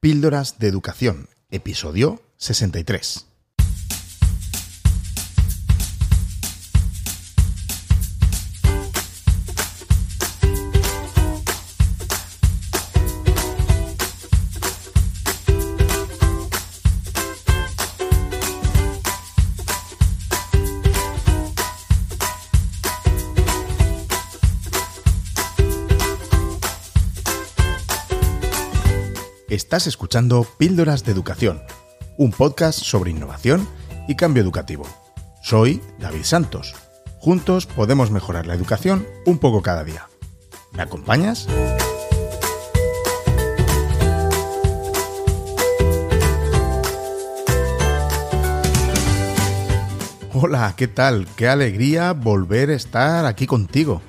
Píldoras de Educación, episodio 63. Estás escuchando Píldoras de Educación, un podcast sobre innovación y cambio educativo. Soy David Santos. Juntos podemos mejorar la educación un poco cada día. ¿Me acompañas? Hola, ¿qué tal? Qué alegría volver a estar aquí contigo.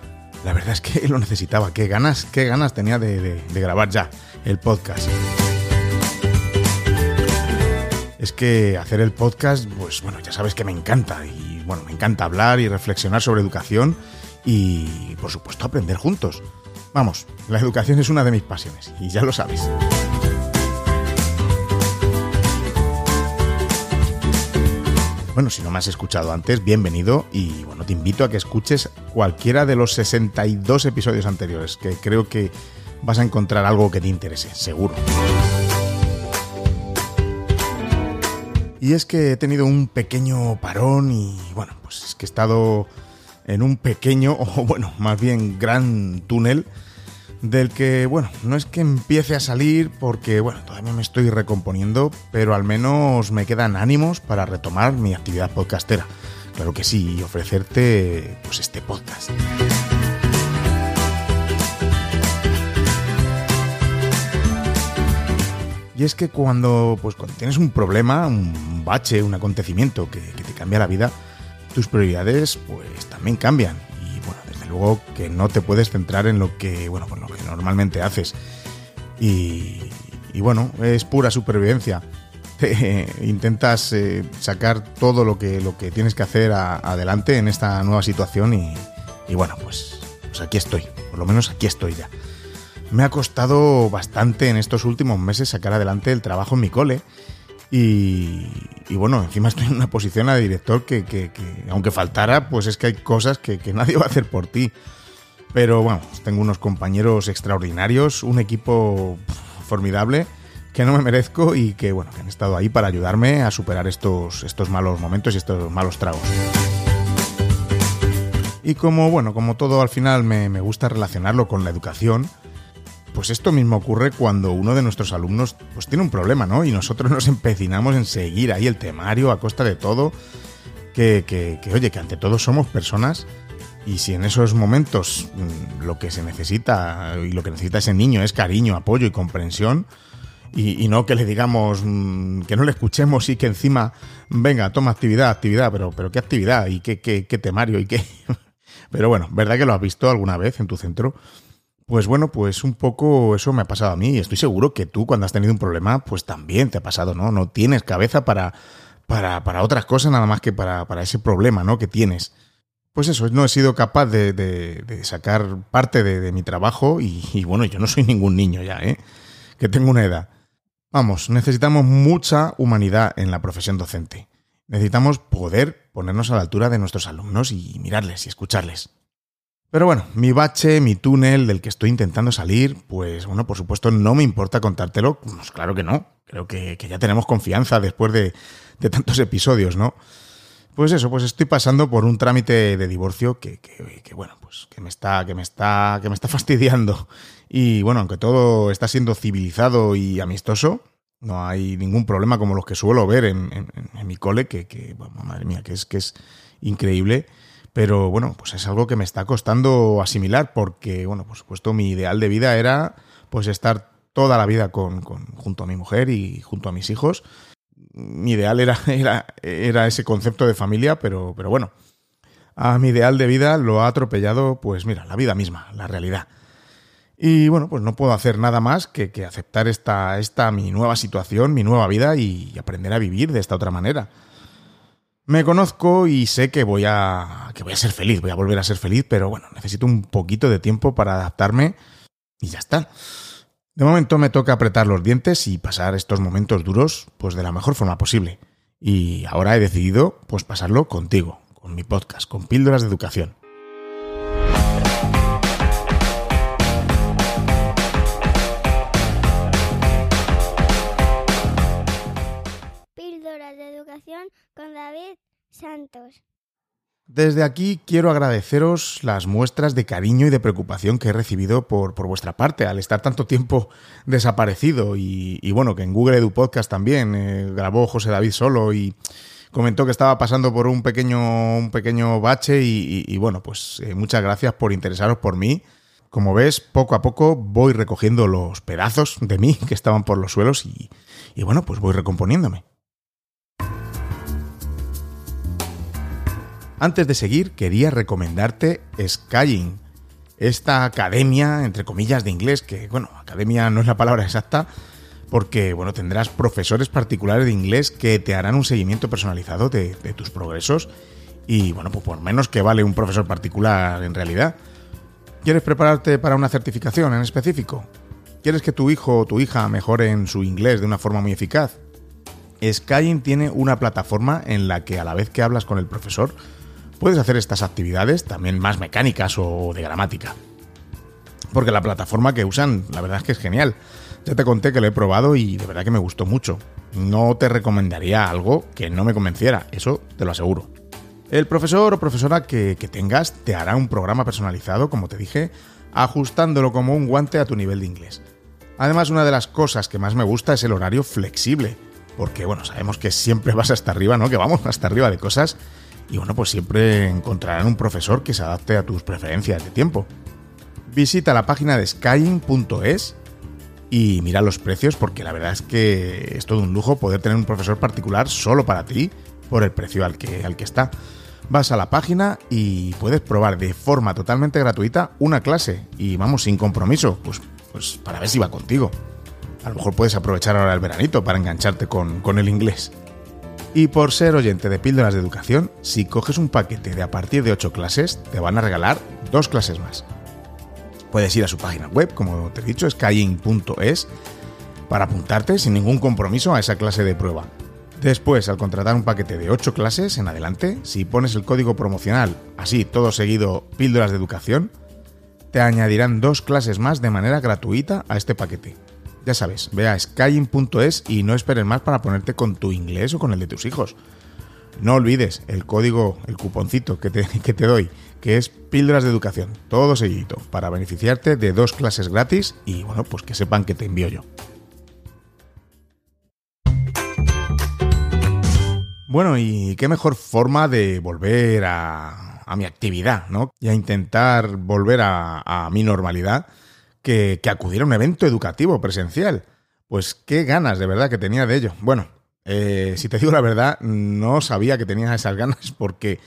La verdad es que lo necesitaba. Qué ganas, qué ganas tenía de, de grabar ya el podcast. Que hacer el podcast, pues bueno, ya sabes que me encanta. Y bueno, me encanta hablar y reflexionar sobre educación y, por supuesto, aprender juntos. Vamos, la educación es una de mis pasiones y ya lo sabes. Bueno, si no me has escuchado antes, bienvenido y bueno, te invito a que escuches cualquiera de los 62 episodios anteriores, que creo que vas a encontrar algo que te interese, seguro. Y es que he tenido un pequeño parón y bueno, pues es que he estado en un pequeño, o bueno, más bien gran túnel del que, bueno, no es que empiece a salir porque, bueno, todavía me estoy recomponiendo, pero al menos me quedan ánimos para retomar mi actividad podcastera. Claro que sí, y ofrecerte pues este podcast. Y es que cuando, pues, cuando tienes un problema, un bache, un acontecimiento que, te cambia la vida, tus prioridades pues también cambian. Y bueno, desde luego que no te puedes centrar en lo que, bueno, lo que normalmente haces. Y, bueno, es pura supervivencia. intentas eh, sacar todo lo que, lo que tienes que hacer adelante en esta nueva situación y, y bueno, pues, pues aquí estoy. Por lo menos aquí estoy ya. Me ha costado bastante en estos últimos meses sacar adelante el trabajo en mi cole. Y, bueno, encima estoy en una posición de director que, aunque faltara, pues es que hay cosas que, nadie va a hacer por ti. Pero bueno, tengo unos compañeros extraordinarios, un equipo formidable que no me merezco y que bueno, que han estado ahí para ayudarme a superar estos, estos malos momentos y estos malos tragos. Y como bueno, como todo al final me, me gusta relacionarlo con la educación, pues esto mismo ocurre cuando uno de nuestros alumnos pues tiene un problema, ¿no? Y nosotros nos empecinamos en seguir ahí el temario a costa de todo. Que, que, oye, que ante todo somos personas y si en esos momentos mm, lo que se necesita y lo que necesita ese niño es cariño, apoyo y comprensión, y, no que le digamos mm, que no le escuchemos y que encima, venga, toma actividad, actividad, pero, pero ¿qué actividad? ¿Y qué, qué, qué temario? ¿Y qué? pero bueno, ¿verdad que lo has visto alguna vez en tu centro? Pues bueno, pues un poco eso me ha pasado a mí y estoy seguro que tú cuando has tenido un problema, pues también te ha pasado, ¿no? No tienes cabeza para, para, para otras cosas nada más que para, para, ese problema, ¿no? Que tienes. Pues eso, no he sido capaz de, de, sacar parte de, mi trabajo y, y, bueno, yo no soy ningún niño ya, ¿eh? Que tengo una edad. Vamos, necesitamos mucha humanidad en la profesión docente. Necesitamos poder ponernos a la altura de nuestros alumnos y mirarles y escucharles. Pero bueno, mi bache, mi túnel del que estoy intentando salir, pues bueno, por supuesto no me importa contártelo, pues claro que no, creo que, ya tenemos confianza después de, tantos episodios, ¿no? Pues eso, pues estoy pasando por un trámite de divorcio que, que, bueno, pues que me está, que me está, que me está fastidiando. Y bueno, aunque todo está siendo civilizado y amistoso, no hay ningún problema como los que suelo ver en, mi cole, que, bueno, madre mía, que es, que es increíble. Pero bueno, pues es algo que me está costando asimilar porque, bueno, por supuesto mi ideal de vida era pues estar toda la vida con, junto a mi mujer y junto a mis hijos. Mi ideal era, era, era ese concepto de familia, pero, pero bueno, a mi ideal de vida lo ha atropellado, pues mira, la vida misma, la realidad. Y bueno, pues no puedo hacer nada más que, que aceptar esta, esta mi nueva situación, mi nueva vida y aprender a vivir de esta otra manera. Me conozco y sé que voy a que voy a ser feliz, voy a volver a ser feliz, pero bueno, necesito un poquito de tiempo para adaptarme y ya está. De momento me toca apretar los dientes y pasar estos momentos duros pues de la mejor forma posible. Y ahora he decidido pues pasarlo contigo, con mi podcast, con Píldoras de Educación. Con David Santos. Desde aquí quiero agradeceros las muestras de cariño y de preocupación que he recibido por, por vuestra parte al estar tanto tiempo desaparecido y, bueno, que en Google Edu Podcast también eh, grabó José David solo y comentó que estaba pasando por un pequeño, un pequeño bache y, bueno, pues eh, muchas gracias por interesaros por mí. Como ves, poco a poco voy recogiendo los pedazos de mí que estaban por los suelos y bueno, pues voy recomponiéndome. Antes de seguir, quería recomendarte Skying, esta academia, entre comillas, de inglés, que, bueno, academia no es la palabra exacta, porque, bueno, tendrás profesores particulares de inglés que te harán un seguimiento personalizado de, tus progresos y, bueno, pues por menos que vale un profesor particular en realidad. ¿Quieres prepararte para una certificación en específico? ¿Quieres que tu hijo o tu hija mejore en su inglés de una forma muy eficaz? Skying tiene una plataforma en la que a la vez que hablas con el profesor, puedes hacer estas actividades también más mecánicas o de gramática. Porque la plataforma que usan, la verdad es que es genial. Ya te conté que lo he probado y de verdad que me gustó mucho. No te recomendaría algo que no me convenciera, eso te lo aseguro. El profesor o profesora que, que tengas te hará un programa personalizado, como te dije, ajustándolo como un guante a tu nivel de inglés. Además, una de las cosas que más me gusta es el horario flexible, porque bueno, sabemos que siempre vas hasta arriba, ¿no? Que vamos hasta arriba de cosas y bueno, pues siempre encontrarán un profesor que se adapte a tus preferencias de tiempo. Visita la página de skying.es y mira los precios porque la verdad es que es todo un lujo poder tener un profesor particular solo para ti por el precio al que, al que está. Vas a la página y puedes probar de forma totalmente gratuita una clase y vamos sin compromiso, pues, pues para ver si va contigo. A lo mejor puedes aprovechar ahora el veranito para engancharte con, con el inglés. Y por ser oyente de píldoras de educación, si coges un paquete de a partir de 8 clases, te van a regalar dos clases más. Puedes ir a su página web, como te he dicho, skying.es, para apuntarte sin ningún compromiso a esa clase de prueba. Después, al contratar un paquete de 8 clases en adelante, si pones el código promocional, así todo seguido, píldoras de educación, te añadirán dos clases más de manera gratuita a este paquete. Ya sabes, ve a skying.es y no esperes más para ponerte con tu inglés o con el de tus hijos. No olvides el código, el cuponcito que te, que te doy, que es píldoras de educación, todo seguidito, para beneficiarte de dos clases gratis y bueno, pues que sepan que te envío yo. Bueno, y qué mejor forma de volver a, mi actividad, ¿no? Y a intentar volver a mi normalidad que, que, acudir a un evento educativo presencial. Pues qué ganas de verdad que tenía de ello. Bueno, eh, si te digo la verdad, no sabía que tenía esas ganas porque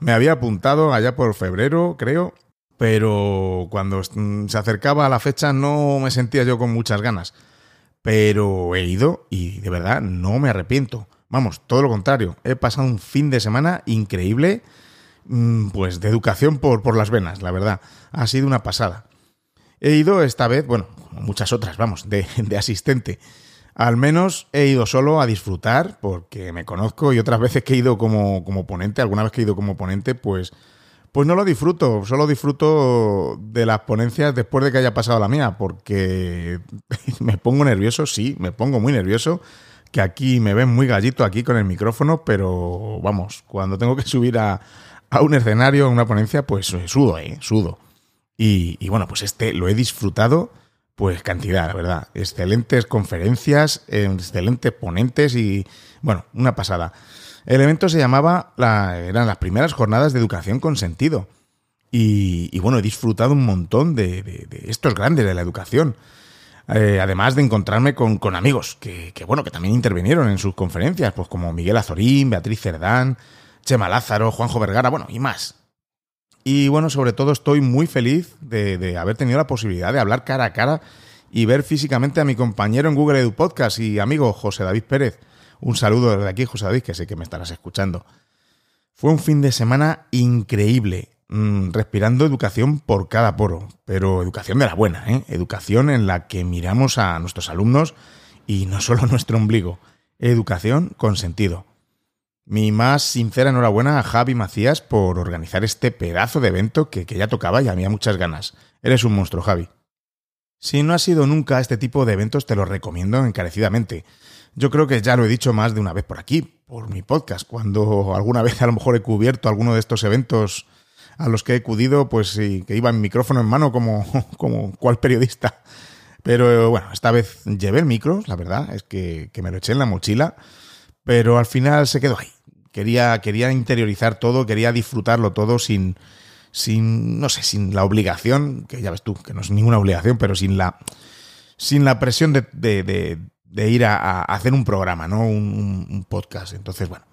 me había apuntado allá por febrero, creo, pero cuando se acercaba a la fecha no me sentía yo con muchas ganas. Pero he ido y de verdad no me arrepiento. Vamos, todo lo contrario, he pasado un fin de semana increíble, mm, pues de educación por, por las venas, la verdad. Ha sido una pasada. He ido esta vez, bueno, muchas otras, vamos, de, asistente. Al menos he ido solo a disfrutar, porque me conozco y otras veces que he ido como, como ponente, alguna vez que he ido como ponente, pues, pues no lo disfruto, solo disfruto de las ponencias después de que haya pasado la mía, porque me pongo nervioso, sí, me pongo muy nervioso, que aquí me ven muy gallito aquí con el micrófono, pero vamos, cuando tengo que subir a, a un escenario, a una ponencia, pues sudo, eh, sudo. Y, bueno, pues este lo he disfrutado, pues cantidad, la verdad. Excelentes conferencias, excelentes ponentes y, bueno, una pasada. El evento se llamaba, la, eran las primeras jornadas de educación con sentido. Y, y bueno, he disfrutado un montón de, estos grandes de la educación. Eh, además de encontrarme con, con amigos que, que, bueno, que también intervinieron en sus conferencias, pues como Miguel Azorín, Beatriz Cerdán, Chema Lázaro, Juanjo Vergara, bueno, y más. Y bueno, sobre todo estoy muy feliz de, haber tenido la posibilidad de hablar cara a cara y ver físicamente a mi compañero en Google Edu Podcast y amigo José David Pérez. Un saludo desde aquí, José David, que sé que me estarás escuchando. Fue un fin de semana increíble. mm, respirando educación por cada poro, pero educación de la buena, ¿eh? educación en la que miramos a nuestros alumnos y no solo nuestro ombligo, educación con sentido. Mi más sincera enhorabuena a Javi Macías por organizar este pedazo de evento que, que ya tocaba y había muchas ganas. Eres un monstruo, Javi. Si no has sido nunca a este tipo de eventos, te lo recomiendo encarecidamente. Yo creo que ya lo he dicho más de una vez por aquí, por mi podcast, cuando alguna vez a lo mejor he cubierto alguno de estos eventos a los que he acudido, pues sí, que iba en micrófono en mano como, como cual periodista. Pero bueno, esta vez llevé el micro, la verdad, es que, que me lo eché en la mochila, pero al final se quedó ahí. Quería, quería interiorizar todo, quería disfrutarlo todo sin, sin, no sé, sin la obligación, que ya ves tú, que no es ninguna obligación, pero sin la, sin la presión de, de, ir a, hacer un programa, ¿no? Un, un, podcast. Entonces, bueno,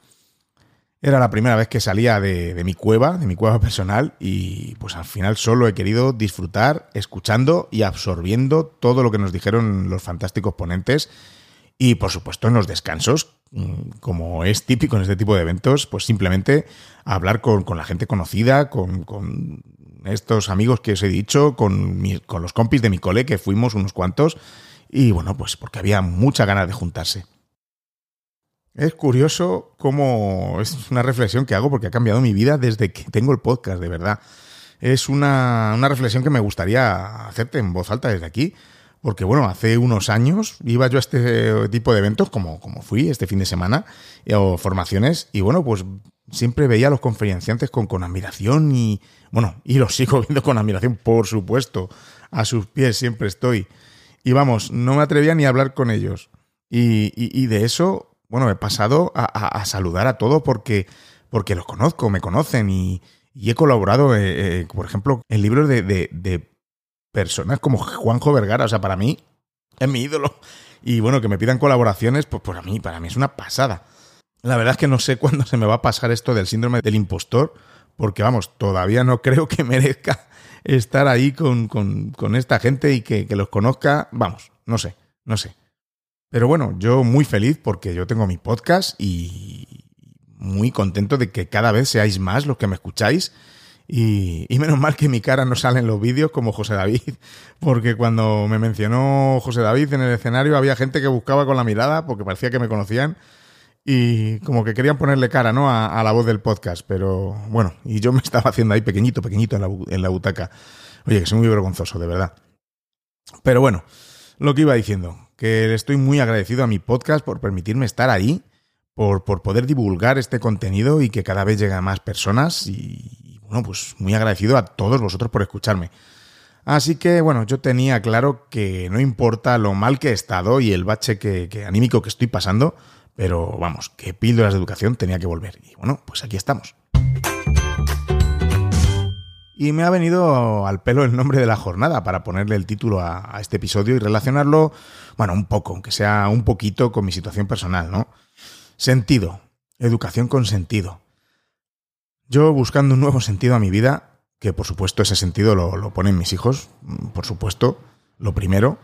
era la primera vez que salía de, mi cueva, de mi cueva personal, y pues al final solo he querido disfrutar, escuchando y absorbiendo todo lo que nos dijeron los fantásticos ponentes y por supuesto en los descansos, como es típico en este tipo de eventos, pues simplemente hablar con, la gente conocida, con, estos amigos que os he dicho, con, con los compis de mi cole, que fuimos unos cuantos, y bueno, pues porque había mucha ganas de juntarse. Es curioso cómo es una reflexión que hago porque ha cambiado mi vida desde que tengo el podcast, de verdad. Es una, una reflexión que me gustaría hacerte en voz alta desde aquí porque bueno, hace unos años iba yo a este tipo de eventos, como, como fui este fin de semana, o formaciones, y bueno, pues siempre veía a los conferenciantes con, con admiración y, bueno, y los sigo viendo con admiración, por supuesto, a sus pies siempre estoy. Y vamos, no me atrevía ni a hablar con ellos. Y, de eso, bueno, he pasado a, a, saludar a todos porque, porque los conozco, me conocen y, y he colaborado, eh, eh, por ejemplo, en libros de, de personas como Juanjo Vergara, o sea, para mí es mi ídolo. Y bueno, que me pidan colaboraciones, pues para mí, para mí es una pasada. La verdad es que no sé cuándo se me va a pasar esto del síndrome del impostor, porque vamos, todavía no creo que merezca estar ahí con, con, con esta gente y que, que los conozca. Vamos, no sé, no sé. Pero bueno, yo muy feliz porque yo tengo mi podcast y muy contento de que cada vez seáis más los que me escucháis y, menos mal que mi cara no sale en los vídeos como José David, porque cuando me mencionó José David en el escenario había gente que buscaba con la mirada porque parecía que me conocían y como que querían ponerle cara ¿no? a, a la voz del podcast, pero bueno, y yo me estaba haciendo ahí pequeñito, pequeñito en la, en la butaca. Oye, que soy muy vergonzoso, de verdad. Pero bueno, lo que iba diciendo, que le estoy muy agradecido a mi podcast por permitirme estar ahí, por, por poder divulgar este contenido y que cada vez llegue a más personas y, bueno, pues muy agradecido a todos vosotros por escucharme. Así que, bueno, yo tenía claro que no importa lo mal que he estado y el bache que, anímico que estoy pasando, pero vamos, que píldoras de educación tenía que volver. Y bueno, pues aquí estamos. Y me ha venido al pelo el nombre de la jornada para ponerle el título a, a, este episodio y relacionarlo, bueno, un poco, aunque sea un poquito con mi situación personal, ¿no? Sentido. Educación con sentido. Yo buscando un nuevo sentido a mi vida, que por supuesto ese sentido lo, lo ponen mis hijos, por supuesto, lo primero,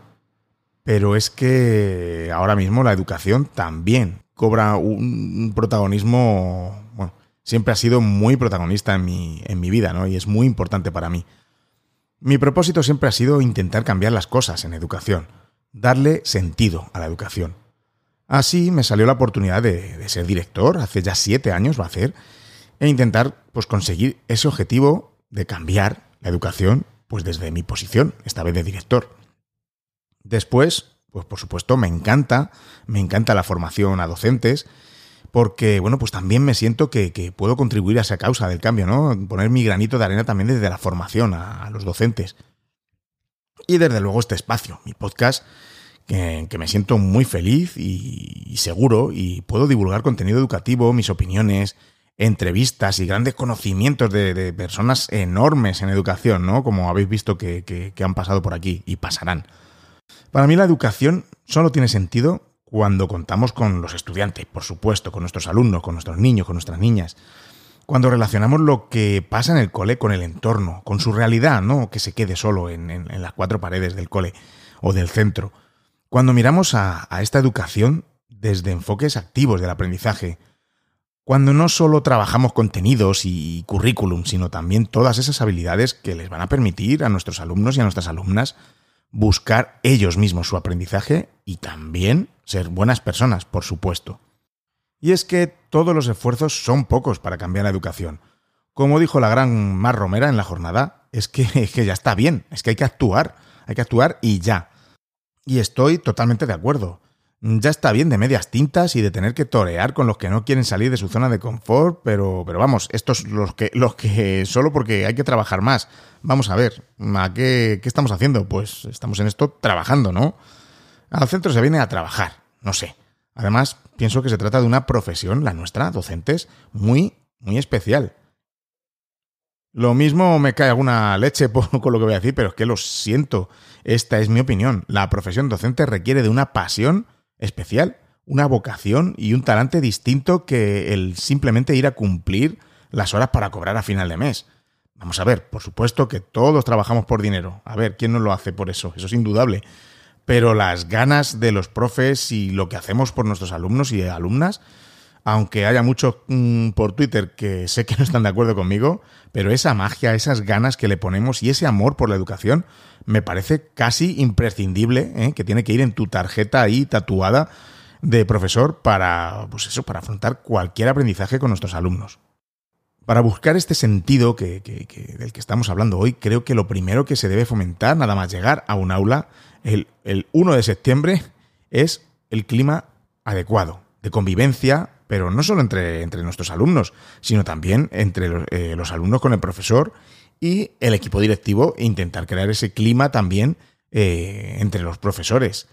pero es que ahora mismo la educación también cobra un protagonismo, bueno, siempre ha sido muy protagonista en mi, en mi vida, ¿no? Y es muy importante para mí. Mi propósito siempre ha sido intentar cambiar las cosas en educación, darle sentido a la educación. Así me salió la oportunidad de, de ser director, hace ya siete años va a hacer, e intentar pues conseguir ese objetivo de cambiar la educación pues desde mi posición, esta vez de director. Después, pues por supuesto me encanta, me encanta la formación a docentes, porque bueno, pues también me siento que, que puedo contribuir a esa causa del cambio, ¿no? Poner mi granito de arena también desde la formación a, los docentes. Y desde luego este espacio, mi podcast, que, que me siento muy feliz y seguro y puedo divulgar contenido educativo, mis opiniones, entrevistas y grandes conocimientos de, personas enormes en educación, ¿no? Como habéis visto que, han pasado por aquí y pasarán. Para mí la educación solo tiene sentido cuando contamos con los estudiantes, por supuesto, con nuestros alumnos, con nuestros niños, con nuestras niñas. Cuando relacionamos lo que pasa en el cole con el entorno, con su realidad, no que se quede solo en, las cuatro paredes del cole o del centro. Cuando miramos a esta educación desde enfoques activos del aprendizaje, Cuando no solo trabajamos contenidos y currículum, sino también todas esas habilidades que les van a permitir a nuestros alumnos y a nuestras alumnas buscar ellos mismos su aprendizaje y también ser buenas personas, por supuesto. Y es que todos los esfuerzos son pocos para cambiar la educación. Como dijo la gran Mar Romera en la jornada, es que, es que ya está bien, es que hay que actuar, hay que actuar y ya. Y estoy totalmente de acuerdo. Ya está bien de medias tintas y de tener que torear con los que no quieren salir de su zona de confort, pero, pero vamos, estos los que, los que solo porque hay que trabajar más. Vamos a ver, ¿a qué, qué estamos haciendo? Pues estamos en esto trabajando, ¿no? Al centro se viene a trabajar, no sé. Además, pienso que se trata de una profesión, la nuestra, docentes, muy, muy especial. Lo mismo me cae alguna leche con lo que voy a decir, pero es que lo siento. Esta es mi opinión. La profesión docente requiere de una pasión especial, una vocación y un talante distinto que el simplemente ir a cumplir las horas para cobrar a final de mes. Vamos a ver, por supuesto que todos trabajamos por dinero. A ver, ¿quién no lo hace por eso? Eso es indudable. Pero las ganas de los profes y lo que hacemos por nuestros alumnos y alumnas, aunque haya muchos mm, por Twitter que sé que no están de acuerdo conmigo, pero esa magia, esas ganas que le ponemos y ese amor por la educación me parece casi imprescindible, ¿eh? que tiene que ir en tu tarjeta ahí tatuada de profesor para, pues eso, para afrontar cualquier aprendizaje con nuestros alumnos. Para buscar este sentido que, del que estamos hablando hoy, creo que lo primero que se debe fomentar, nada más llegar a un aula, el, 1 de septiembre, es el clima adecuado, de convivencia, pero no solo entre, nuestros alumnos, sino también entre los, eh, los, alumnos con el profesor y el equipo directivo intentar crear ese clima también eh, entre los profesores.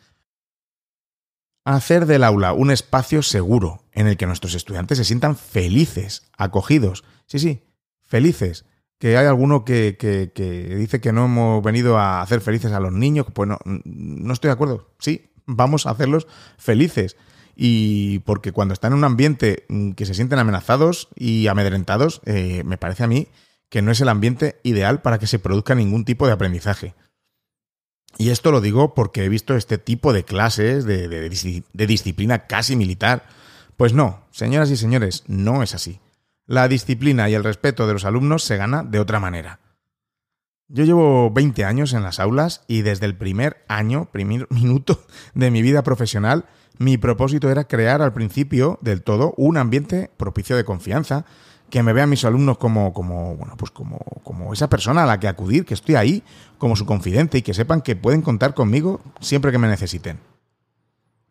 Hacer del aula un espacio seguro en el que nuestros estudiantes se sientan felices, acogidos. Sí, sí, felices. Que hay alguno que, que, dice que no hemos venido a hacer felices a los niños. Pues no, no estoy de acuerdo. Sí, vamos a hacerlos felices. Y porque cuando están en un ambiente mm, que se sienten amenazados y amedrentados, eh, me parece a mí que no es el ambiente ideal para que se produzca ningún tipo de aprendizaje. Y esto lo digo porque he visto este tipo de clases de, disciplina casi militar. Pues no, señoras y señores, no es así. La disciplina y el respeto de los alumnos se gana de otra manera. Yo llevo 20 años en las aulas y desde el primer año, primer minuto de mi vida profesional, mi propósito era crear al principio del todo un ambiente propicio de confianza, que me vean mis alumnos como, como, bueno, pues como, como esa persona a la que acudir, que estoy ahí como su confidente y que sepan que pueden contar conmigo siempre que me necesiten.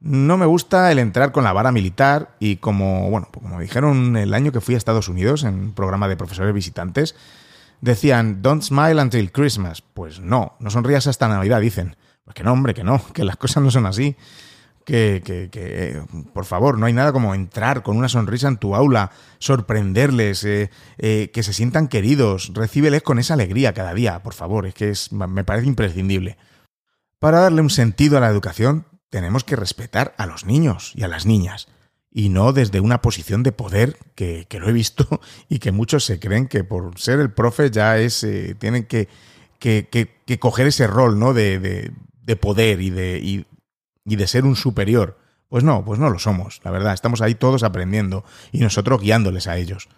No me gusta el entrar con la vara militar y como, bueno, pues como dijeron el año que fui a Estados Unidos en un programa de profesores visitantes, decían, don't smile until Christmas. Pues no, no sonrías hasta Navidad, dicen. Pues que no, hombre, que no, que las cosas no son así que, que, que, por favor, no hay nada como entrar con una sonrisa en tu aula, sorprenderles, eh, eh, que se sientan queridos, recíbeles con esa alegría cada día, por favor, es que es, me parece imprescindible. Para darle un sentido a la educación, tenemos que respetar a los niños y a las niñas, y no desde una posición de poder que, que lo he visto y que muchos se creen que por ser el profe ya es, eh, tienen que, coger ese rol ¿no? de, de, de poder y de, de ser un superior. Pues no, pues no lo somos, la verdad, estamos ahí todos aprendiendo y nosotros guiándoles a ellos.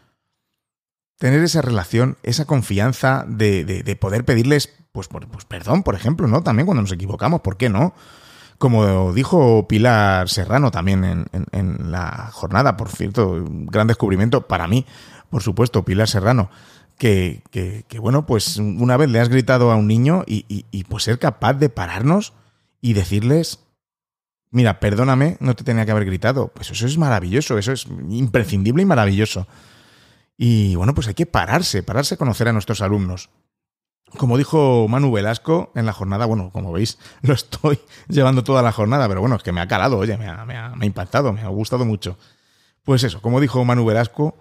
Tener esa relación, esa confianza de, de, poder pedirles, pues, pues, perdón, por ejemplo, ¿no? También cuando nos equivocamos, ¿por qué no? Como dijo Pilar Serrano también en, en, la jornada, por cierto, un gran descubrimiento para mí, por supuesto, Pilar Serrano, que, que, que, bueno, pues una vez le has gritado a un niño y, y, y pues ser capaz de pararnos y decirles mira, perdóname, no te tenía que haber gritado. Pues eso es maravilloso, eso es imprescindible y maravilloso. Y bueno, pues hay que pararse, pararse a conocer a nuestros alumnos. Como dijo Manu Velasco en la jornada, bueno, como veis, lo estoy llevando toda la jornada, pero bueno, es que me ha calado, oye, me ha, me ha, impactado, me ha gustado mucho. Pues eso, como dijo Manu Velasco,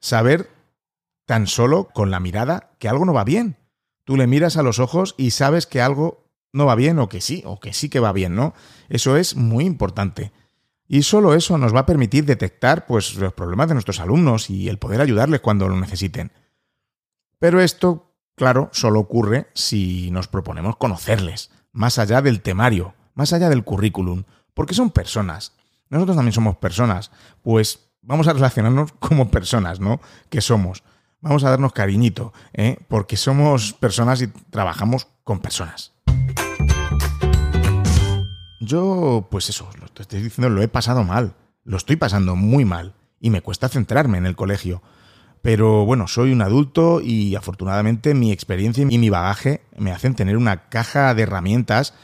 saber tan solo con la mirada que algo no va bien. Tú le miras a los ojos y sabes que algo no va bien o que sí, o que sí que va bien, ¿no? Eso es muy importante. Y solo eso nos va a permitir detectar pues, los problemas de nuestros alumnos y el poder ayudarles cuando lo necesiten. Pero esto, claro, solo ocurre si nos proponemos conocerles, más allá del temario, más allá del currículum, porque son personas. Nosotros también somos personas, pues vamos a relacionarnos como personas, ¿no? Que somos. Vamos a darnos cariñito, ¿eh? Porque somos personas y trabajamos con personas. Yo, pues eso, lo te estoy diciendo, lo he pasado mal. Lo estoy pasando muy mal. Y me cuesta centrarme en el colegio. Pero bueno, soy un adulto y afortunadamente mi experiencia y mi bagaje me hacen tener una caja de herramientas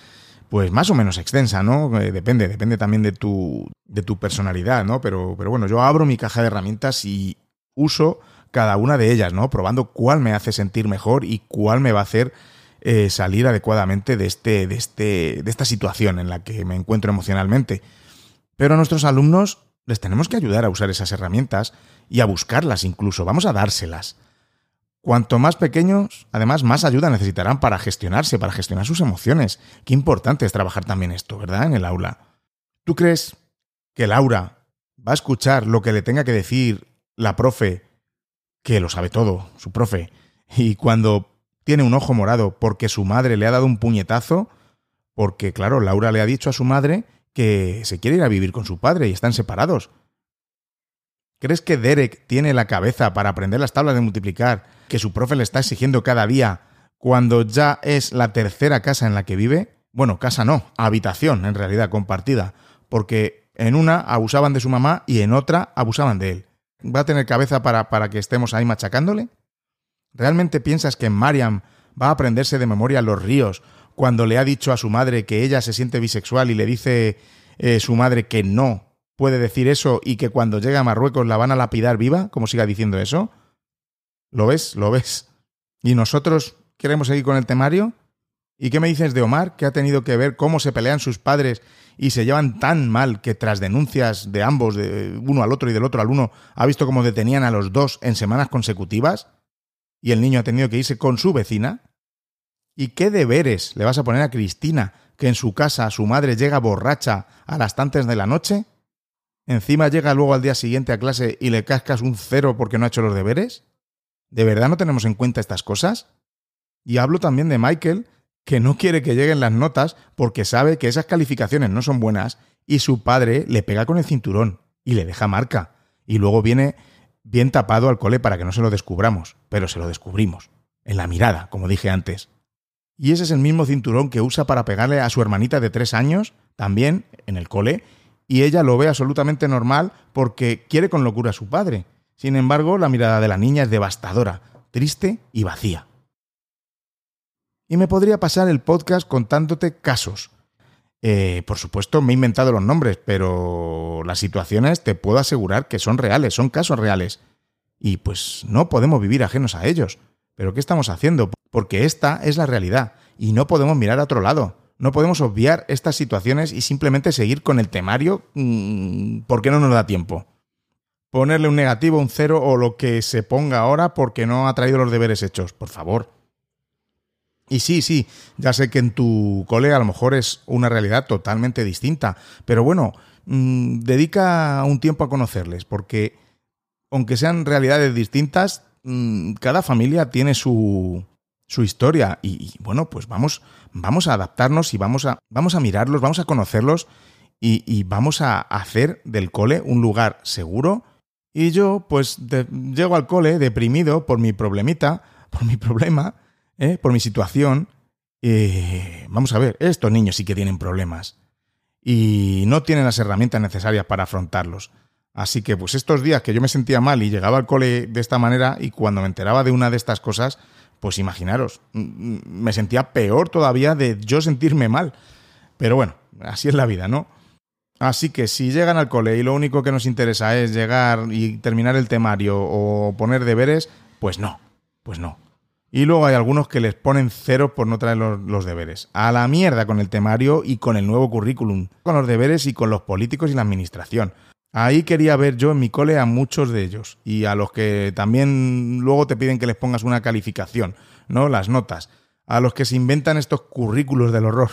pues más o menos extensa, ¿no? Eh, depende, depende también de tu, de tu personalidad, ¿no? Pero, pero bueno, yo abro mi caja de herramientas y uso cada una de ellas, ¿no? Probando cuál me hace sentir mejor y cuál me va a hacer eh, salir adecuadamente de, este, de, este, de esta situación en la que me encuentro emocionalmente. Pero a nuestros alumnos les tenemos que ayudar a usar esas herramientas y a buscarlas incluso, vamos a dárselas. Cuanto más pequeños, además, más ayuda necesitarán para gestionarse, para gestionar sus emociones. Qué importante es trabajar también esto, ¿verdad? En el aula. ¿Tú crees que Laura va a escuchar lo que le tenga que decir la profe, que lo sabe todo, su profe, y cuando tiene un ojo morado porque su madre le ha dado un puñetazo, porque claro, Laura le ha dicho a su madre que se quiere ir a vivir con su padre y están separados. ¿Crees que Derek tiene la cabeza para aprender las tablas de multiplicar que su profe le está exigiendo cada día cuando ya es la tercera casa en la que vive? Bueno, casa no, habitación en realidad compartida, porque en una abusaban de su mamá y en otra abusaban de él. ¿Va a tener cabeza para, para que estemos ahí machacándole? ¿Realmente piensas que Mariam va a aprenderse de memoria los ríos cuando le ha dicho a su madre que ella se siente bisexual y le dice eh, su madre que no puede decir eso y que cuando llega a Marruecos la van a lapidar viva, como siga diciendo eso? ¿Lo ves? ¿Lo ves? ¿Y nosotros queremos seguir con el temario? ¿Y qué me dices de Omar, que ha tenido que ver cómo se pelean sus padres y se llevan tan mal que tras denuncias de ambos, de uno al otro y del otro al uno, ha visto cómo detenían a los dos en semanas consecutivas? ¿Y el niño ha tenido que irse con su vecina? ¿Y qué deberes le vas a poner a Cristina, que en su casa su madre llega borracha a las tantas de la noche? ¿Encima llega luego al día siguiente a clase y le cascas un cero porque no ha hecho los deberes? ¿De verdad no tenemos en cuenta estas cosas? Y hablo también de Michael, que no quiere que lleguen las notas porque sabe que esas calificaciones no son buenas y su padre le pega con el cinturón y le deja marca. Y luego viene bien tapado al cole para que no se lo descubramos, pero se lo descubrimos. En la mirada, como dije antes. Y ese es el mismo cinturón que usa para pegarle a su hermanita de tres años, también en el cole, y ella lo ve absolutamente normal porque quiere con locura a su padre. Sin embargo, la mirada de la niña es devastadora, triste y vacía. Y me podría pasar el podcast contándote casos. Eh, por supuesto, me he inventado los nombres, pero las situaciones te puedo asegurar que son reales, son casos reales. Y pues no podemos vivir ajenos a ellos. Pero ¿qué estamos haciendo? Porque esta es la realidad y no podemos mirar a otro lado. No podemos obviar estas situaciones y simplemente seguir con el temario mmm, porque no nos da tiempo ponerle un negativo, un cero o lo que se ponga ahora porque no ha traído los deberes hechos, por favor. Y sí, sí, ya sé que en tu cole a lo mejor es una realidad totalmente distinta, pero bueno, mmm, dedica un tiempo a conocerles, porque aunque sean realidades distintas, mmm, cada familia tiene su, su historia y, bueno, pues vamos, vamos a adaptarnos y vamos a, vamos a mirarlos, vamos a conocerlos y, vamos a hacer del cole un lugar seguro, y yo, pues, llego al cole deprimido por mi problemita, por mi problema, ¿eh? por mi situación. Y vamos a ver, estos niños sí que tienen problemas. Y no tienen las herramientas necesarias para afrontarlos. Así que, pues, estos días que yo me sentía mal y llegaba al cole de esta manera, y cuando me enteraba de una de estas cosas, pues imaginaros, me sentía peor todavía de yo sentirme mal. Pero bueno, así es la vida, ¿no? Así que si llegan al cole y lo único que nos interesa es llegar y terminar el temario o poner deberes, pues no, pues no. Y luego hay algunos que les ponen cero por no traer los, los, deberes. A la mierda con el temario y con el nuevo currículum, con los deberes y con los políticos y la administración. Ahí quería ver yo en mi cole a muchos de ellos y a los que también luego te piden que les pongas una calificación, ¿no? Las notas. A los que se inventan estos currículos del horror.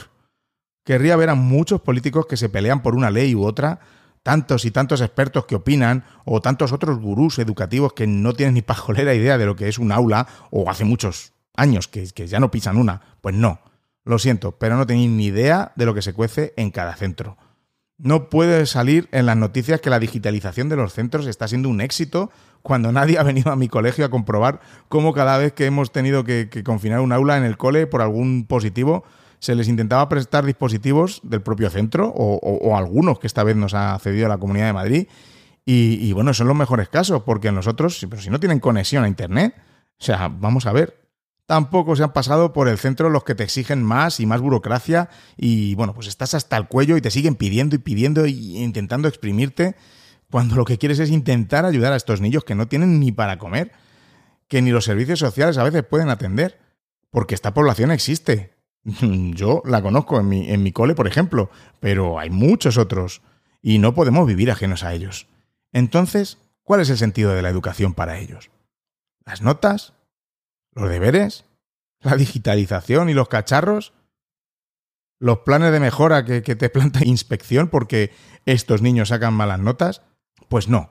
Querría ver a muchos políticos que se pelean por una ley u otra, tantos y tantos expertos que opinan, o tantos otros gurús educativos que no tienen ni pajolera idea de lo que es un aula, o hace muchos años que, que ya no pisan una. Pues no, lo siento, pero no tenéis ni idea de lo que se cuece en cada centro. No puede salir en las noticias que la digitalización de los centros está siendo un éxito cuando nadie ha venido a mi colegio a comprobar cómo cada vez que hemos tenido que, confinar un aula en el cole por algún positivo, se les intentaba prestar dispositivos del propio centro o, algunos que esta vez nos ha cedido la Comunidad de Madrid. Y, y, bueno, son los mejores casos, porque nosotros, pero si no tienen conexión a Internet, o sea, vamos a ver, tampoco se han pasado por el centro los que te exigen más y más burocracia y bueno, pues estás hasta el cuello y te siguen pidiendo y pidiendo e intentando exprimirte cuando lo que quieres es intentar ayudar a estos niños que no tienen ni para comer, que ni los servicios sociales a veces pueden atender, porque esta población existe. Yo la conozco en mi, en mi cole, por ejemplo, pero hay muchos otros y no podemos vivir ajenos a ellos. Entonces, ¿cuál es el sentido de la educación para ellos? ¿Las notas? ¿Los deberes? ¿La digitalización y los cacharros? ¿Los planes de mejora que, te planta inspección porque estos niños sacan malas notas? Pues no.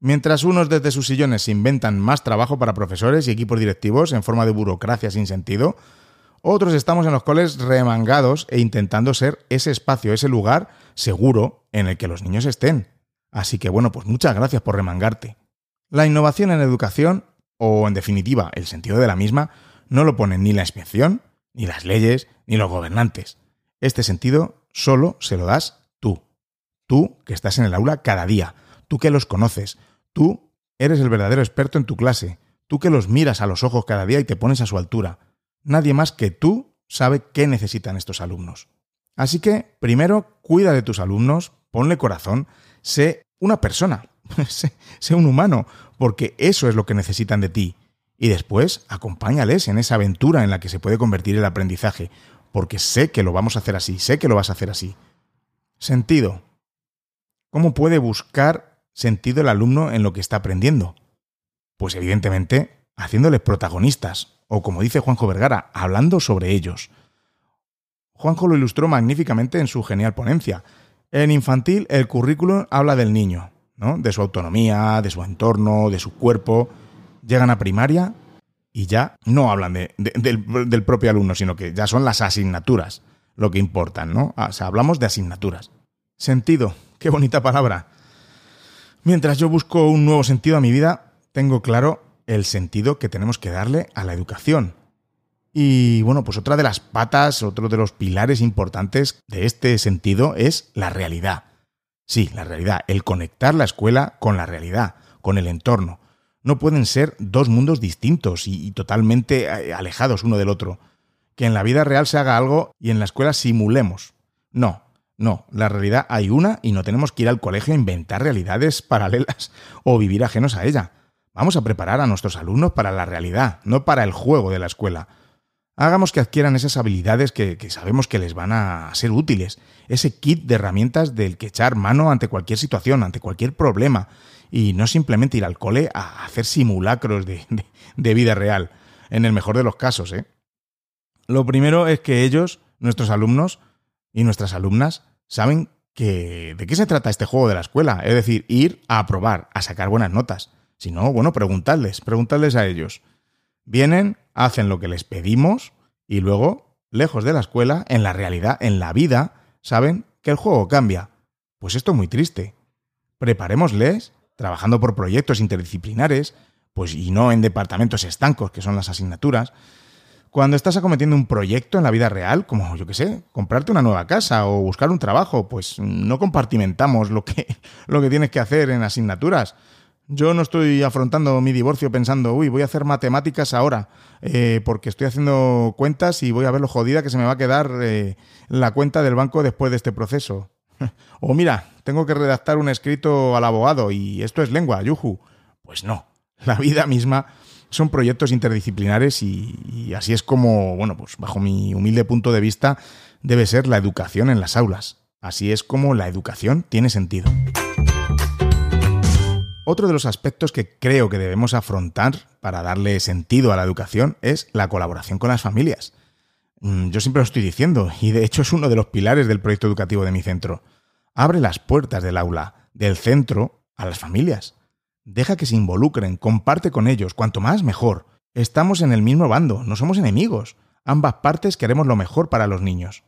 Mientras unos desde sus sillones inventan más trabajo para profesores y equipos directivos en forma de burocracia sin sentido, otros estamos en los coles remangados e intentando ser ese espacio, ese lugar seguro en el que los niños estén. Así que bueno, pues muchas gracias por remangarte. La innovación en educación o en definitiva el sentido de la misma, no lo ponen ni la inspección, ni las leyes, ni los gobernantes. Este sentido solo se lo das tú. Tú que estás en el aula cada día, tú que los conoces, tú eres el verdadero experto en tu clase, tú que los miras a los ojos cada día y te pones a su altura. Nadie más que tú sabe qué necesitan estos alumnos. Así que, primero, cuida de tus alumnos, ponle corazón, sé una persona, sé, un humano, porque eso es lo que necesitan de ti. Y después, acompáñales en esa aventura en la que se puede convertir el aprendizaje, porque sé que lo vamos a hacer así, sé que lo vas a hacer así. Sentido. ¿Cómo puede buscar sentido el alumno en lo que está aprendiendo? Pues evidentemente, haciéndoles protagonistas, o como dice Juanjo Vergara, hablando sobre ellos. Juanjo lo ilustró magníficamente en su genial ponencia. En infantil, el currículum habla del niño, de su autonomía, de su entorno, de su cuerpo. Llegan a primaria y ya no hablan de, del, propio alumno, sino que ya son las asignaturas lo que importan, ¿no? Ah, o sea, hablamos de asignaturas. Sentido, qué bonita palabra. Mientras yo busco un nuevo sentido a mi vida, tengo claro el sentido que tenemos que darle a la educación. Y bueno, pues otra de las patas, otro de los pilares importantes de este sentido es la realidad. Sí, la realidad, el conectar la escuela con la realidad, con el entorno. No pueden ser dos mundos distintos y, totalmente eh, alejados uno del otro. Que en la vida real se haga algo y en la escuela simulemos. No, no, la realidad hay una y no tenemos que ir al colegio a inventar realidades paralelas o vivir ajenos a ella. Vamos a preparar a nuestros alumnos para la realidad, no para el juego de la escuela. Hagamos que adquieran esas habilidades que, sabemos que les van a ser útiles, ese kit de herramientas del que echar mano ante cualquier situación, ante cualquier problema, y no simplemente ir al cole a hacer simulacros de, vida real, en el mejor de los casos. ¿eh? Lo primero es que ellos, nuestros alumnos y nuestras alumnas, saben que de qué se trata este juego de la escuela, es decir, ir a aprobar, a sacar buenas notas. Si no, bueno, preguntarles, preguntarles a ellos. Vienen, hacen lo que les pedimos y luego, lejos de la escuela, en la realidad, en la vida, saben que el juego cambia. Pues esto es muy triste. Preparémosles, trabajando por proyectos interdisciplinares, pues y no en departamentos estancos, que son las asignaturas. Cuando estás acometiendo un proyecto en la vida real, como yo que sé, comprarte una nueva casa o buscar un trabajo, pues no compartimentamos lo que, lo que tienes que hacer en asignaturas. Yo no estoy afrontando mi divorcio pensando, uy, voy a hacer matemáticas ahora, eh, porque estoy haciendo cuentas y voy a ver lo jodida que se me va a quedar eh, la cuenta del banco después de este proceso. o mira, tengo que redactar un escrito al abogado y esto es lengua, yuju. Pues no, la vida misma son proyectos interdisciplinares y, y así es como, bueno, pues bajo mi humilde punto de vista, debe ser la educación en las aulas. Así es como la educación tiene sentido. Otro de los aspectos que creo que debemos afrontar para darle sentido a la educación es la colaboración con las familias. Mm, yo siempre lo estoy diciendo, y de hecho es uno de los pilares del proyecto educativo de mi centro. Abre las puertas del aula, del centro, a las familias. Deja que se involucren, comparte con ellos, cuanto más mejor. Estamos en el mismo bando, no somos enemigos. Ambas partes queremos lo mejor para los niños.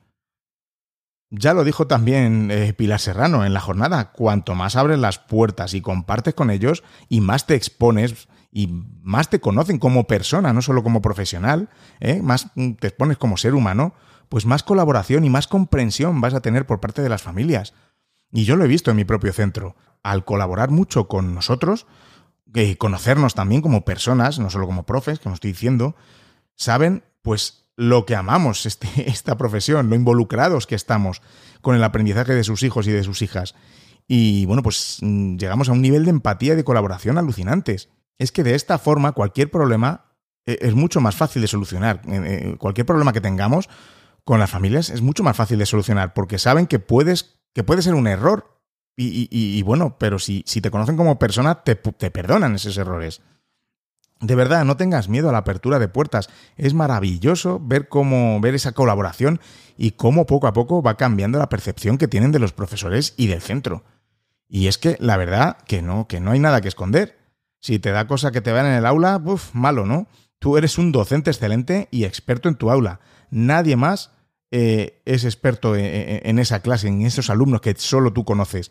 Ya lo dijo también eh, Pilar Serrano en la jornada, cuanto más abres las puertas y compartes con ellos y más te expones y más te conocen como persona, no solo como profesional, ¿eh? más te expones como ser humano, pues más colaboración y más comprensión vas a tener por parte de las familias. Y yo lo he visto en mi propio centro. Al colaborar mucho con nosotros, y conocernos también como personas, no solo como profes, como estoy diciendo, saben pues lo que amamos este, esta profesión, lo involucrados que estamos con el aprendizaje de sus hijos y de sus hijas. Y bueno, pues mm, llegamos a un nivel de empatía y de colaboración alucinantes es que de esta forma cualquier problema eh, es mucho más fácil de solucionar. Cualquier problema que tengamos con las familias es mucho más fácil de solucionar porque saben que puedes que puede ser un error y, bueno, pero si, si, te conocen como persona te, te perdonan esos errores. De verdad, no tengas miedo a la apertura de puertas. Es maravilloso ver cómo ver esa colaboración y cómo poco a poco va cambiando la percepción que tienen de los profesores y del centro. Y es que la verdad que no, que no hay nada que esconder. Si te da cosa que te vean en el aula, uff, malo, ¿no? Tú eres un docente excelente y experto en tu aula. Nadie más eh, es experto en, en esa clase, en esos alumnos que solo tú conoces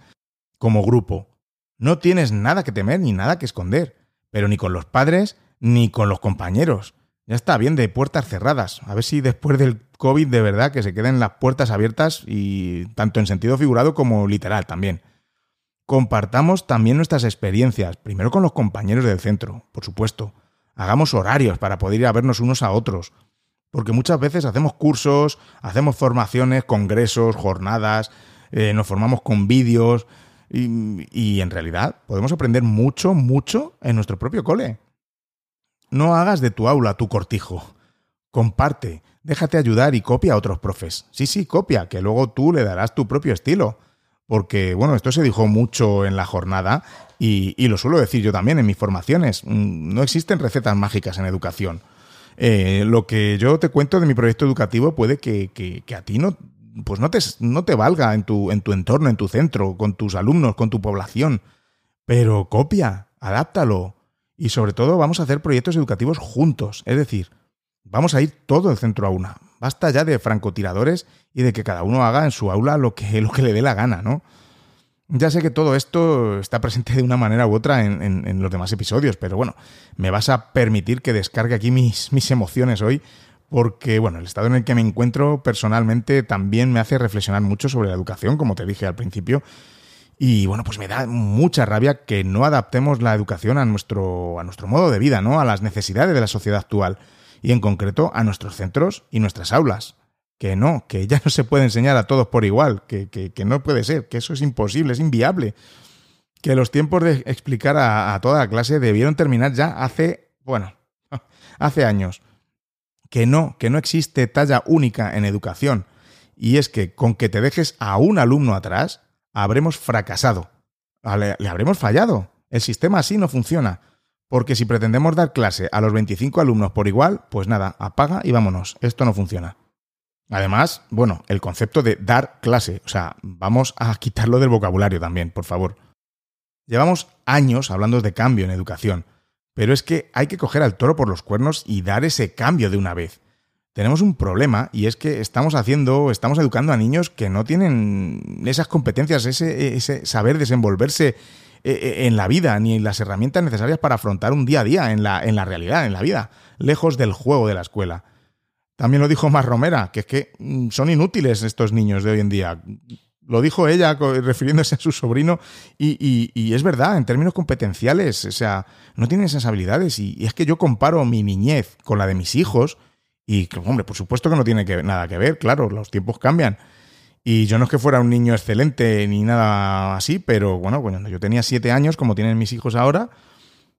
como grupo. No tienes nada que temer ni nada que esconder, pero ni con los padres ni con los compañeros. Ya está bien de puertas cerradas. A ver si después del COVID de verdad que se queden las puertas abiertas y tanto en sentido figurado como literal también. Compartamos también nuestras experiencias, primero con los compañeros del centro, por supuesto. Hagamos horarios para poder ir a vernos unos a otros. Porque muchas veces hacemos cursos, hacemos formaciones, congresos, jornadas, eh, nos formamos con vídeos y, y en realidad podemos aprender mucho, mucho en nuestro propio cole. No hagas de tu aula tu cortijo. Comparte, déjate ayudar y copia a otros profes. Sí, sí, copia, que luego tú le darás tu propio estilo porque, bueno, esto se dijo mucho en la jornada y, lo suelo decir yo también en mis formaciones. Mm, no existen recetas mágicas en educación. Eh, lo que yo te cuento de mi proyecto educativo puede que, a ti no, pues no te, no te valga en tu, en tu entorno, en tu centro, con tus alumnos, con tu población. Pero copia, adáptalo. Y sobre todo vamos a hacer proyectos educativos juntos. Es decir, vamos a ir todo el centro a una. Basta ya de francotiradores y de que cada uno haga en su aula lo que, lo que le dé la gana, ¿no? Ya sé que todo esto está presente de una manera u otra en, los demás episodios, pero bueno, me vas a permitir que descargue aquí mis, mis emociones hoy, porque bueno, el estado en el que me encuentro personalmente también me hace reflexionar mucho sobre la educación, como te dije al principio, y bueno, pues me da mucha rabia que no adaptemos la educación a nuestro, a nuestro modo de vida, ¿no? A las necesidades de la sociedad actual y en concreto a nuestros centros y nuestras aulas. Que no, que ya no se puede enseñar a todos por igual, que, que, no puede ser, que eso es imposible, es inviable. Que los tiempos de explicar a, a toda la clase debieron terminar ya hace, bueno, hace años. Que no, que no existe talla única en educación. Y es que con que te dejes a un alumno atrás, habremos fracasado. Le, le habremos fallado. El sistema así no funciona. Porque si pretendemos dar clase a los 25 alumnos por igual, pues nada, apaga y vámonos. Esto no funciona. Además, bueno, el concepto de dar clase, o sea, vamos a quitarlo del vocabulario también, por favor. Llevamos años hablando de cambio en educación, pero es que hay que coger al toro por los cuernos y dar ese cambio de una vez. Tenemos un problema y es que estamos haciendo, estamos educando a niños que no tienen esas competencias, ese, saber desenvolverse eh, eh, en la vida, ni las herramientas necesarias para afrontar un día a día en la, en la realidad, en la vida, lejos del juego de la escuela. También lo dijo Mar Romera, que es que mm, son inútiles estos niños de hoy en día. Lo dijo ella refiriéndose a su sobrino y, es verdad, en términos competenciales, o sea, no tienen esas habilidades y, es que yo comparo mi niñez con la de mis hijos y, hombre, por supuesto que no tiene nada que ver, claro, los tiempos cambian. Y yo no es que fuera un niño excelente ni nada así, pero bueno, cuando yo tenía siete años, como tienen mis hijos ahora,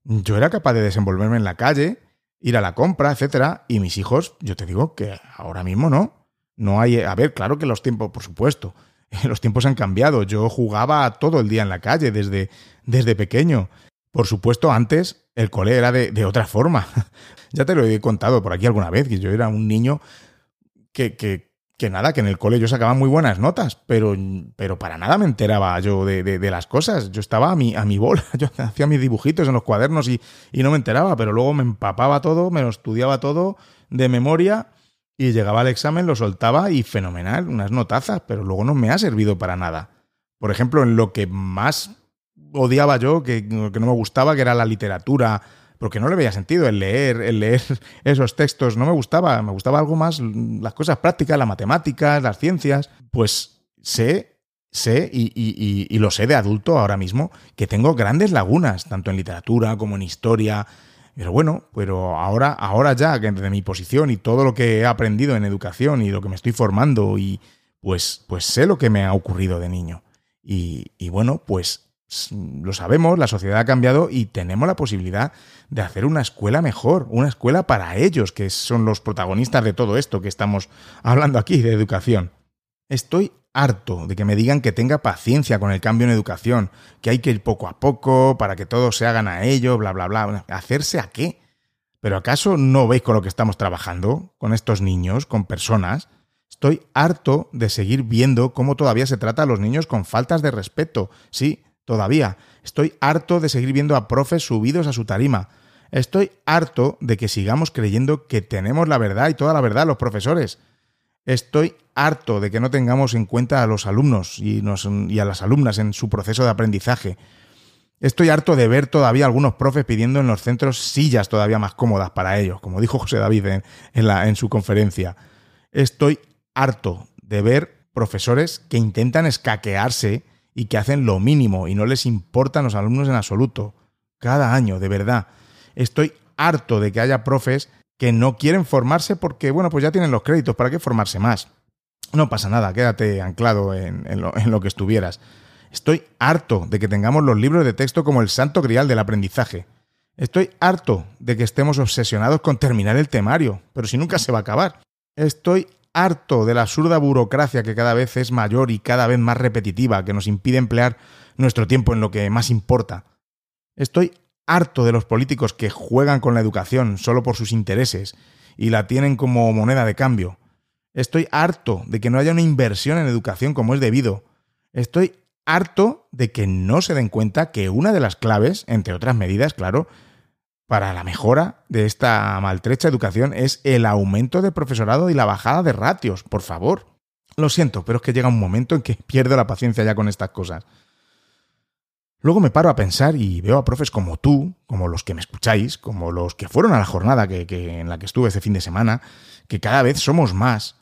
yo era capaz de desenvolverme en la calle, ir a la compra, etcétera, y mis hijos, yo te digo que ahora mismo no. No hay, a ver, claro que los tiempos, por supuesto, los tiempos han cambiado. Yo jugaba todo el día en la calle desde, desde pequeño. Por supuesto, antes el cole era de, de otra forma. ya te lo he contado por aquí alguna vez, que yo era un niño que, que, que nada, que en el cole yo sacaba muy buenas notas, pero, pero para nada me enteraba yo de, de, las cosas. Yo estaba a mi, a mi bola, yo hacía mis dibujitos en los cuadernos y, y, no me enteraba, pero luego me empapaba todo, me lo estudiaba todo de memoria Y llegaba al examen, lo soltaba y fenomenal, unas notazas, pero luego no me ha servido para nada. Por ejemplo, en lo que más odiaba yo, que, no me gustaba, que era la literatura, porque no le veía sentido el leer, el leer esos textos, no me gustaba, me gustaba algo más las cosas prácticas, las matemáticas, las ciencias, pues sé, sé y, y, lo sé de adulto ahora mismo, que tengo grandes lagunas, tanto en literatura como en historia, pero bueno, pero ahora, ahora ya, desde mi posición y todo lo que he aprendido en educación y lo que me estoy formando, y pues, pues sé lo que me ha ocurrido de niño. Y, y bueno, pues lo sabemos, la sociedad ha cambiado y tenemos la posibilidad de hacer una escuela mejor, una escuela para ellos, que son los protagonistas de todo esto que estamos hablando aquí de educación. Estoy harto de que me digan que tenga paciencia con el cambio en educación, que hay que ir poco a poco para que todos se hagan a ello, bla, bla, bla. ¿Hacerse a qué? ¿Pero acaso no veis con lo que estamos trabajando? Con estos niños, con personas. Estoy harto de seguir viendo cómo todavía se trata a los niños con faltas de respeto. Sí, todavía. Estoy harto de seguir viendo a profes subidos a su tarima. Estoy harto de que sigamos creyendo que tenemos la verdad y toda la verdad los profesores. Estoy harto de que no tengamos en cuenta a los alumnos y, a las alumnas en su proceso de aprendizaje. Estoy harto de ver todavía algunos profes pidiendo en los centros sillas todavía más cómodas para ellos, como dijo José David en, en su conferencia. Estoy harto de ver profesores que intentan escaquearse y que hacen lo mínimo y no les importan los alumnos en absoluto. Cada año, de verdad. Estoy harto de que haya profes que no quieren formarse porque, bueno, pues ya tienen los créditos, ¿para qué formarse más? No pasa nada, quédate anclado en, lo, en lo que estuvieras. Estoy harto de que tengamos los libros de texto como el santo grial del aprendizaje. Estoy harto de que estemos obsesionados con terminar el temario, pero si nunca se va a acabar. Estoy harto de la absurda burocracia que cada vez es mayor y cada vez más repetitiva, que nos impide emplear nuestro tiempo en lo que más importa. Estoy harto de los políticos que juegan con la educación solo por sus intereses y la tienen como moneda de cambio. Estoy harto de que no haya una inversión en educación como es debido. Estoy harto de que no se den cuenta que una de las claves, entre otras medidas, claro, para la mejora de esta maltrecha educación es el aumento de profesorado y la bajada de ratios, por favor. Lo siento, pero es que llega un momento en que pierdo la paciencia ya con estas cosas. Luego me paro a pensar y veo a profes como tú, como los que me escucháis, como los que fueron a la jornada que, en la que estuve este fin de semana, que cada vez somos más.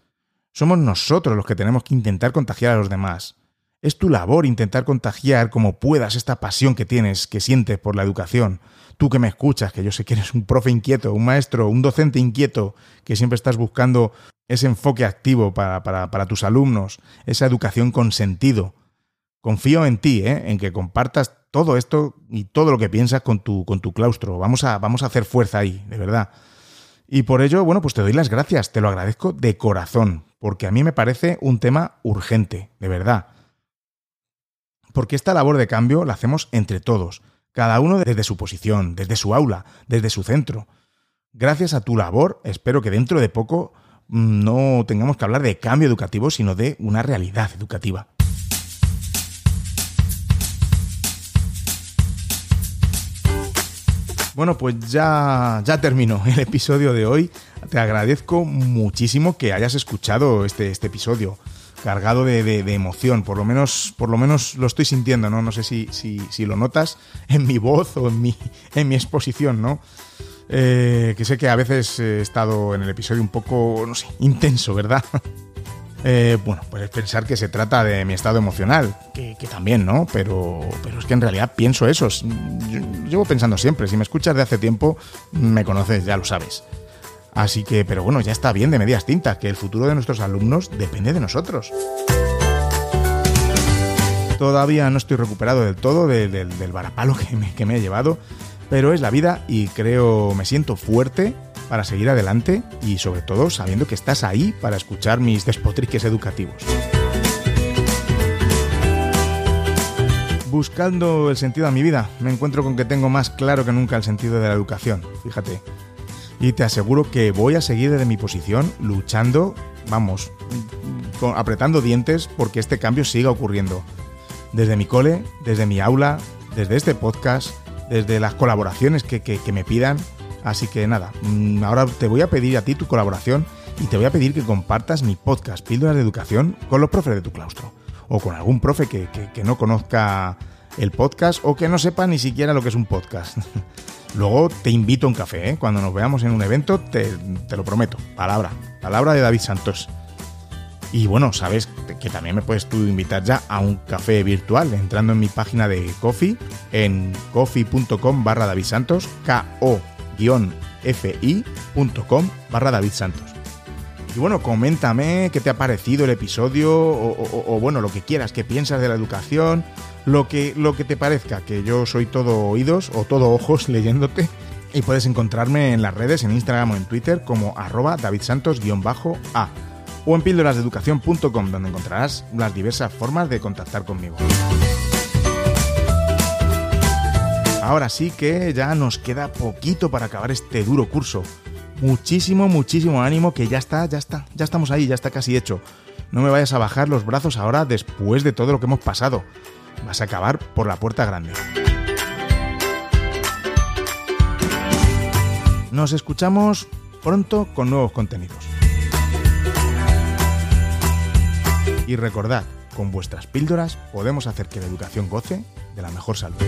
Somos nosotros los que tenemos que intentar contagiar a los demás. Es tu labor intentar contagiar como puedas esta pasión que tienes, que sientes por la educación, tú que me escuchas, que yo sé que eres un profe inquieto, un maestro, un docente inquieto, que siempre estás buscando ese enfoque activo para, para, tus alumnos, esa educación con sentido. Confío en ti, ¿eh? en que compartas todo esto y todo lo que piensas con tu, con tu claustro. Vamos a, vamos a hacer fuerza ahí, de verdad. Y por ello, bueno, pues te doy las gracias, te lo agradezco de corazón, porque a mí me parece un tema urgente, de verdad. Porque esta labor de cambio la hacemos entre todos cada uno desde su posición, desde su aula, desde su centro. Gracias a tu labor, espero que dentro de poco mm, no tengamos que hablar de cambio educativo, sino de una realidad educativa. Bueno, pues ya, ya terminó el episodio de hoy. Te agradezco muchísimo que hayas escuchado este, este episodio cargado de, emoción, por lo menos, por lo menos lo estoy sintiendo, ¿no? No sé si, si, lo notas en mi voz o en mi, en mi exposición, ¿no? Eh, que sé que a veces he estado en el episodio un poco, no sé, intenso, ¿verdad? Eh, bueno, puedes pensar que se trata de mi estado emocional, que, también, ¿no? Pero, pero es que en realidad pienso eso. llevo pensando siempre, si me escuchas de hace tiempo, me conoces, ya lo sabes. Así que, pero bueno, ya está bien de medias tintas, que el futuro de nuestros alumnos depende de nosotros. Todavía no estoy recuperado del todo del varapalo que me, que me he llevado, pero es la vida y creo me siento fuerte para seguir adelante y sobre todo sabiendo que estás ahí para escuchar mis despotriques educativos. Buscando el sentido a mi vida, me encuentro con que tengo más claro que nunca el sentido de la educación. Fíjate, y te aseguro que voy a seguir desde mi posición luchando, vamos, apretando dientes porque este cambio siga ocurriendo. Desde mi cole, desde mi aula, desde este podcast, desde las colaboraciones que, me pidan. Así que nada, mm, ahora te voy a pedir a ti tu colaboración y te voy a pedir que compartas mi podcast Píldoras de Educación con los profes de tu claustro o con algún profe que, no conozca el podcast o que no sepa ni siquiera lo que es un podcast. Luego te invito a un café, ¿eh? cuando nos veamos en un evento, te, lo prometo. Palabra, palabra de David Santos. Y bueno, sabes que también me puedes tú invitar ya a un café virtual entrando en mi página de Coffee en coffee.com barra David Santos, ko-fi.com barra David Santos. Y bueno, coméntame qué te ha parecido el episodio o, bueno, lo que quieras, qué piensas de la educación, lo que, lo que te parezca, que yo soy todo oídos o todo ojos leyéndote. Y puedes encontrarme en las redes, en Instagram o en Twitter como arroba davidsantos-a o en píldorasdeeducación.com donde encontrarás las diversas formas de contactar conmigo. Ahora sí que ya nos queda poquito para acabar este duro curso. Muchísimo, muchísimo ánimo que ya está, ya está, ya estamos ahí, ya está casi hecho. No me vayas a bajar los brazos ahora después de todo lo que hemos pasado. Vas a acabar por la puerta grande. Nos escuchamos pronto con nuevos contenidos. Y recordad, con vuestras píldoras podemos hacer que la educación goce de la mejor salud.